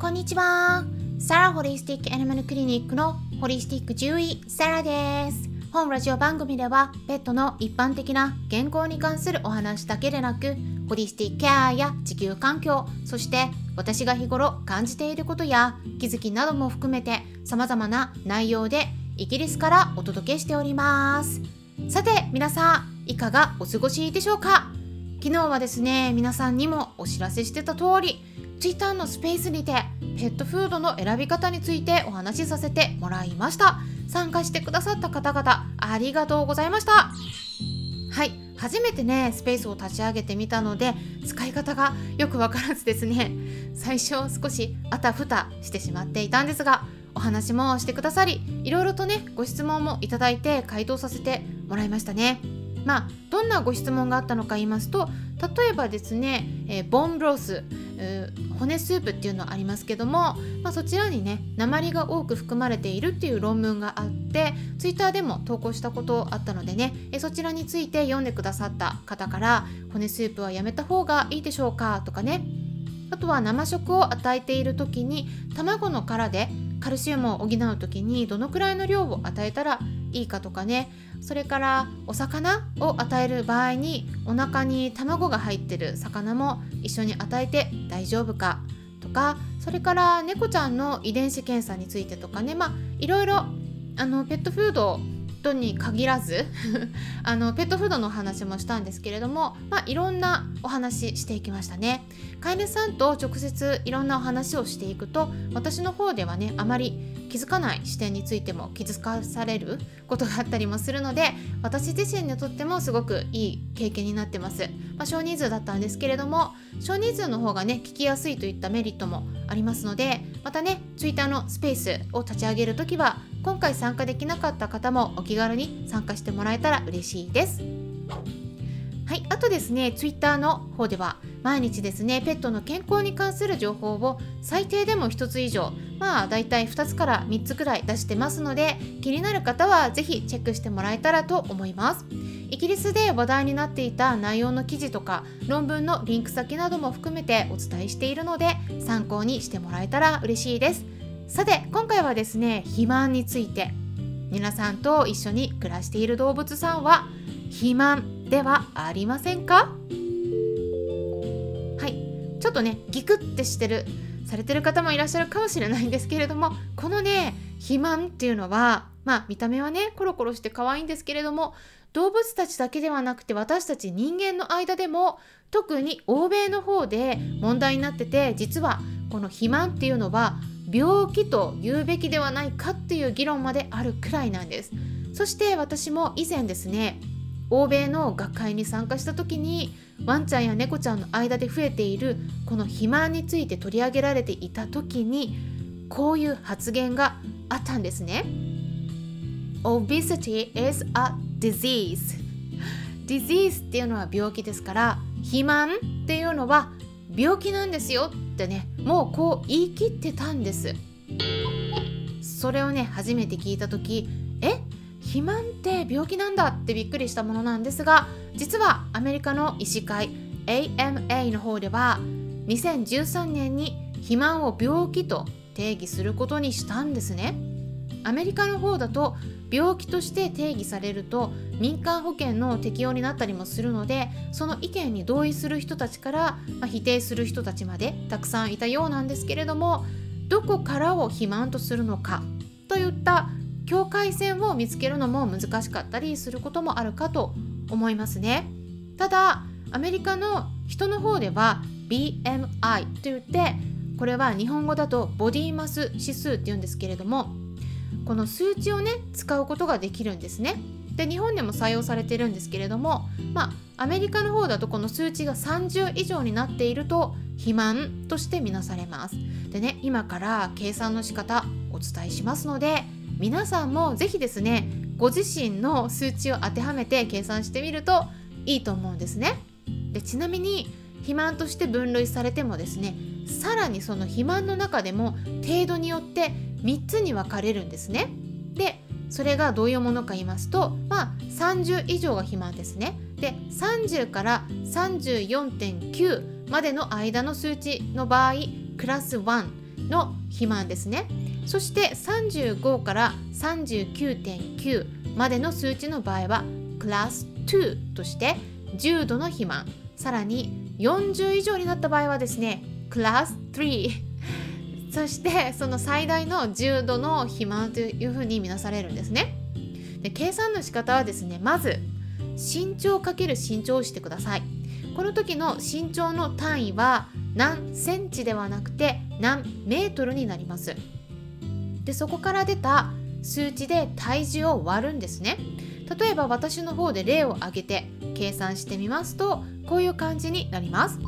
こんにちは。サラホリスティックアニマルクリニックのホリスティック獣医サラです。本ラジオ番組ではペットの一般的な健康に関するお話だけでなくホリスティックケアや地球環境そして私が日頃感じていることや気づきなども含めて様々な内容でイギリスからお届けしておりますさて皆さんいかがお過ごしでしょうか？昨日はですね皆さんにもお知らせしてた通り Twitter のスペースにてペットフードの選び方についてお話しさせてもらいました。参加してくださった方々ありがとうございました。はい。初めてねスペースを立ち上げてみたので使い方がよくわからずですね。最初少しあたふたしてしまっていたんですがお話もしてくださりいろいろとねご質問もいただいて回答させてもらいましたね。まあどんなご質問があったのか言いますと例えばですね、えー、ボンブロス。骨スープっていうのありますけども、まあ、そちらにね鉛が多く含まれているっていう論文があってツイッターでも投稿したことあったのでねえそちらについて読んでくださった方から骨スープはやめた方がいいでしょうかとかねあとは生食を与えている時に卵の殻でカルシウムを補う時にどのくらいの量を与えたらいいかとかねそれからお魚を与える場合にお腹に卵が入ってる魚も一緒に与えて大丈夫かとかそれから猫ちゃんの遺伝子検査についてとかね。まあいろいろあのペットフードとに限らず あのペットフードのお話もしたんですけれども、まあ、いろんなお話していきましたね。飼い主さんと直接いろんなお話をしていくと私の方ではねあまり気づかない視点についても気づかされることがあったりもするので私自身にとってもすごくいい経験になってます、まあ、少人数だったんですけれども少人数の方がね聞きやすいといったメリットもありますのでまたね Twitter のスペースを立ち上げるときは今回参加できなかった方もお気軽に参加してもらえたら嬉しいです。はいあとですね Twitter の方では毎日ですねペットの健康に関する情報を最低でも1つ以上まあだいたい2つから3つくらい出してますので気になる方は是非チェックしてもらえたらと思います。イギリスで話題になっていた内容の記事とか論文のリンク先なども含めてお伝えしているので参考にしてもらえたら嬉しいです。さて今回はですね肥満について皆さんと一緒に暮らしている動物さんは肥満ではありませんか？はい。ちょっとねギクってしてるされてる方もいらっしゃるかもしれないんですけれどもこのね肥満っていうのはまあ見た目はねコロコロして可愛いんですけれども動物たちだけではなくて私たち人間の間でも特に欧米の方で問題になってて実はこの肥満っていうのは病気と言うべきではないかっていう議論まであるくらいなんですそして私も以前ですね欧米の学会に参加した時にワンちゃんや猫ちゃんの間で増えているこの肥満について取り上げられていた時にこういう発言があったんですね。Obesity is a disease. disease っていうのは病気ですから肥満っていうのは病気なんですよってねもうこう言い切ってたんです。それをね初めて聞いた時え肥満って病気なんだってびっくりしたものなんですが実はアメリカの医師会 AMA の方では2013年に肥満を病気と定義することにしたんですね。アメリカの方だと病気として定義されると民間保険の適用になったりもするのでその意見に同意する人たちから、まあ、否定する人たちまでたくさんいたようなんですけれどもどこからを肥満とするのかといった境界線を見つけるのも難しかったりすることもあるかと思いますね。ただアメリカの人の方では BMI と言ってこれは日本語だとボディマス指数っていうんですけれどもこの数値をね使うことができるんですねで日本でも採用されてるんですけれどもまあアメリカの方だとこの数値が30以上になっていると肥満としてみなされますでね今から計算の仕方お伝えしますので皆さんも是非ですねご自身の数値を当てはめて計算してみるといいと思うんですね。でちなみに肥満として分類されてもですねさらにその肥満の中でも程度によって3つに分かれるんですね。でそれがどういうものか言いますとまあ30以上が肥満ですね。で30から34.9までの間の数値の場合クラス1の肥満ですねそして35から39.9までの数値の場合はクラス2として重度の肥満さらに40以上になった場合はですねクラス3そしてその最大の重度の肥満というふうに見なされるんですね。で計算の仕方はですねまず身長かける身長をしてください。この時の身長の単位は何センチではなくて何メートルになります。でそこから出た数値で体重を割るんですね。例えば私の方で例を挙げて計算してみますとこういう感じになります。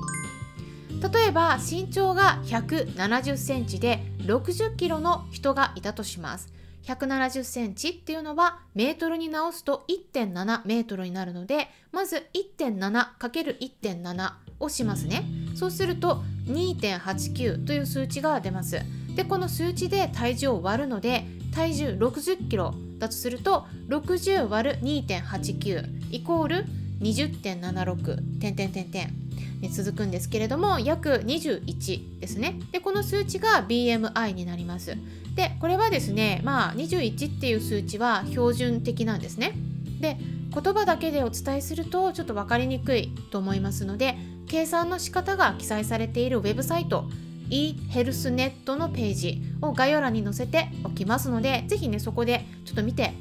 例えば身長が170センチで60キロの人がいたとします。170センチっていうのはメートルに直すと1.7メートルになるのでまず 1.7×1.7 をしますね。そうすると2.89という数値が出ます。でこの数値で体重を割るので体重60キロだとすると60割る2.89イコール20.76点点点点。続くんですけれども約21ですね。でこの数値が BMI になります。でこれはですねまあ21っていう数値は標準的なんですね。で言葉だけでお伝えするとちょっと分かりにくいと思いますので計算の仕方が記載されているウェブサイト eHealthNet のページを概要欄に載せておきますので是非ねそこでちょっと見て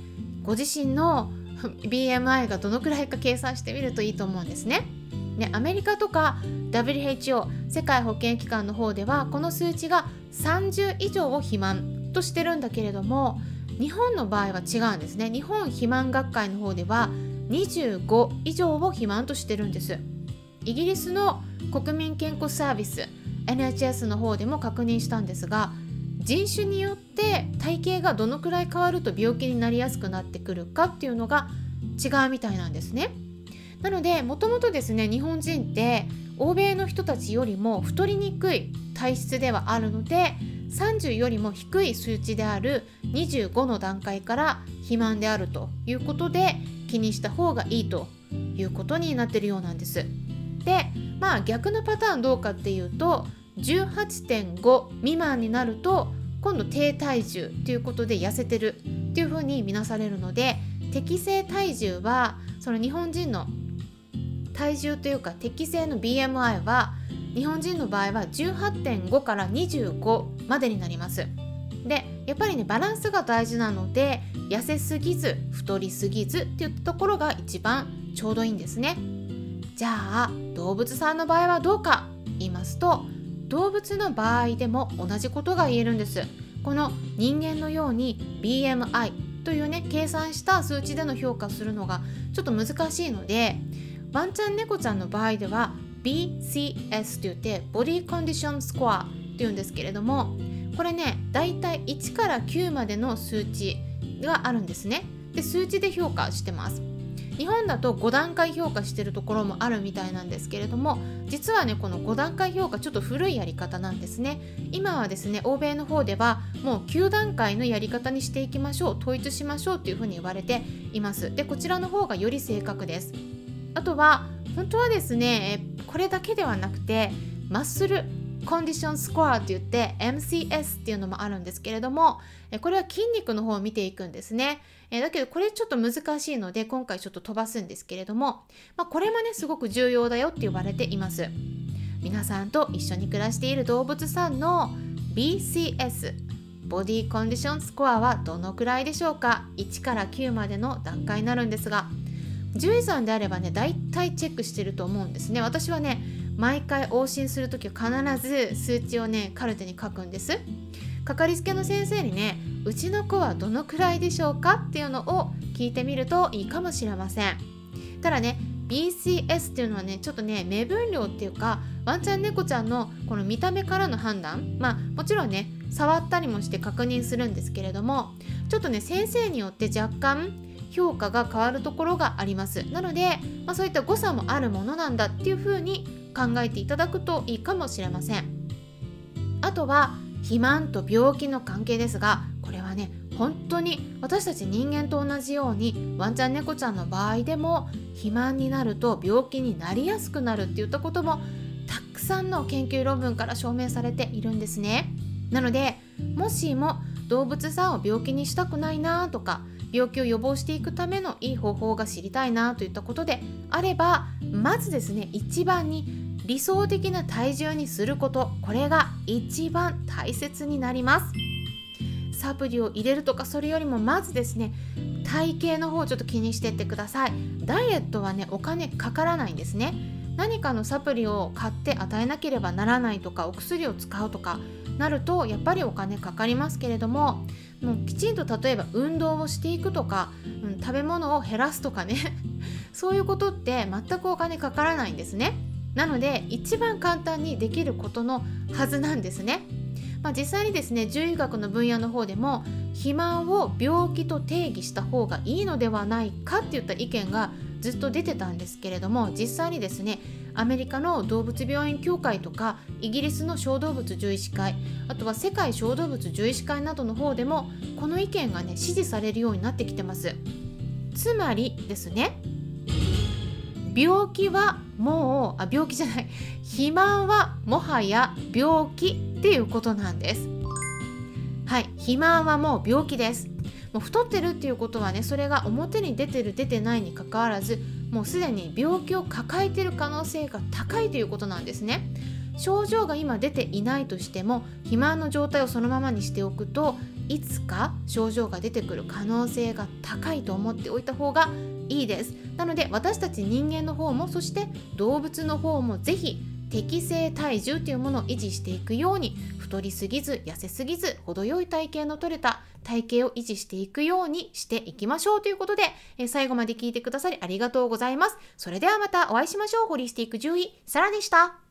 ご自身の BMI がどのくらいか計算してみるといいと思うんですね。ねアメリカとか WHO 世界保健機関の方ではこの数値が30以上を肥満としてるんだけれども日本の場合は違うんですね。日本肥満学会の方では25以上を肥満としてるんです。イギリスの国民健康サービス NHS の方でも確認したんですが人種によって体型がどのくらい変わると病気になりやすくなってくるかっていうのが違うみたいなんですね。なのでもともとですね日本人って欧米の人たちよりも太りにくい体質ではあるので30よりも低い数値である25の段階から肥満であるということで気にした方がいいということになってるようなんです。でまあ逆のパターンどうかっていうと18.5未満になると今度低体重ということで痩せてるっていうふうに見なされるので適正体重はその日本人の体重というか適正の BMI は日本人の場合は18.5から25までになります。でやっぱりねバランスが大事なので痩せすぎず太りすぎずっていったところが一番ちょうどいいんですね。じゃあ動物さんの場合はどうか言いますと動物の場合でも同じことが言えるんですこの人間のように BMI というね計算した数値での評価するのがちょっと難しいのでワンちゃん猫ちゃんの場合では BCS と言ってボディコンディションスコアっていうんですけれどもこれねだいたい1から9までの数値があるんですね。で数値で評価してます。日本だと5段階評価してるところもあるみたいなんですけれども実はねこの5段階評価ちょっと古いやり方なんですね。今はですね欧米の方ではもう9段階のやり方にしていきましょう統一しましょうっていうふうに言われています。でこちらの方がより正確です。あとは本当はですねこれだけではなくてマッスルコンディションスコアって言って MCS っていうのもあるんですけれどもこれは筋肉の方を見ていくんですね。だけどこれちょっと難しいので今回ちょっと飛ばすんですけれども、まあ、これもねすごく重要だよって言われています。皆さんと一緒に暮らしている動物さんの BCS ボディコンディションスコアはどのくらいでしょうか？1から9までの段階になるんですが獣医さんであればね大体チェックしてると思うんですね。私はね毎回往診する時は必ず数値をねカルテに書くんです。かかりつけの先生にねうちの子はどのくらいでしょうかっていうのを聞いてみるといいかもしれません。ただね BCS っていうのはねちょっとね目分量っていうかワンちゃん猫ちゃんのこの見た目からの判断まあもちろんね触ったりもして確認するんですけれどもちょっとね先生によって若干評価が変わるところがあります。なので、まあ、そういった誤差もあるものなんだっていうふうに考えていただくといいかもしれません。あとは肥満と病気の関係ですがこれはね本当に私たち人間と同じようにワンちゃん猫ちゃんの場合でも肥満になると病気になりやすくなるっていったこともたくさんの研究論文から証明されているんですね。なのでもしも動物さんを病気にしたくないなとか病気を予防していくためのいい方法が知りたいなといったことであればまずですね一番に理想的な体重にすること。これが一番大切になります。サプリを入れるとかそれよりもまずですね体型の方をちょっと気にしてってください。ダイエットはねお金かからないんですね。何かのサプリを買って与えなければならないとかお薬を使うとかなるとやっぱりお金かかりますけれどももうきちんと例えば運動をしていくとか、うん、食べ物を減らすとかね。そういうことって全くお金かからないんですね。なので一番簡単にできることのはずなんですね。まあ、実際にですね獣医学の分野の方でも肥満を病気と定義した方がいいのではないかっていった意見がずっと出てたんですけれども実際にですねアメリカの動物病院協会とかイギリスの小動物獣医師会あとは世界小動物獣医師会などの方でもこの意見がね支持されるようになってきてます。つまりですね病気はもうあ病気じゃない。肥満はもはや病気っていうことなんです。はい肥満はもう病気です。もう太ってるっていうことはねそれが表に出てる出てないにかかわらずもうすでに病気を抱えてる可能性が高いということなんですね。症状が今出ていないとしても肥満の状態をそのままにしておくといつか症状が出てくる可能性が高いと思っておいた方がいいです。なので私たち人間の方もそして動物の方も是非適正体重というものを維持していくように太りすぎず痩せすぎず程よい体型の取れた体型を維持していくようにしていきましょうということで、え最後まで聞いてくださりありがとうございます。それではまたお会いしましょう。ホリスティック獣医、サラでした。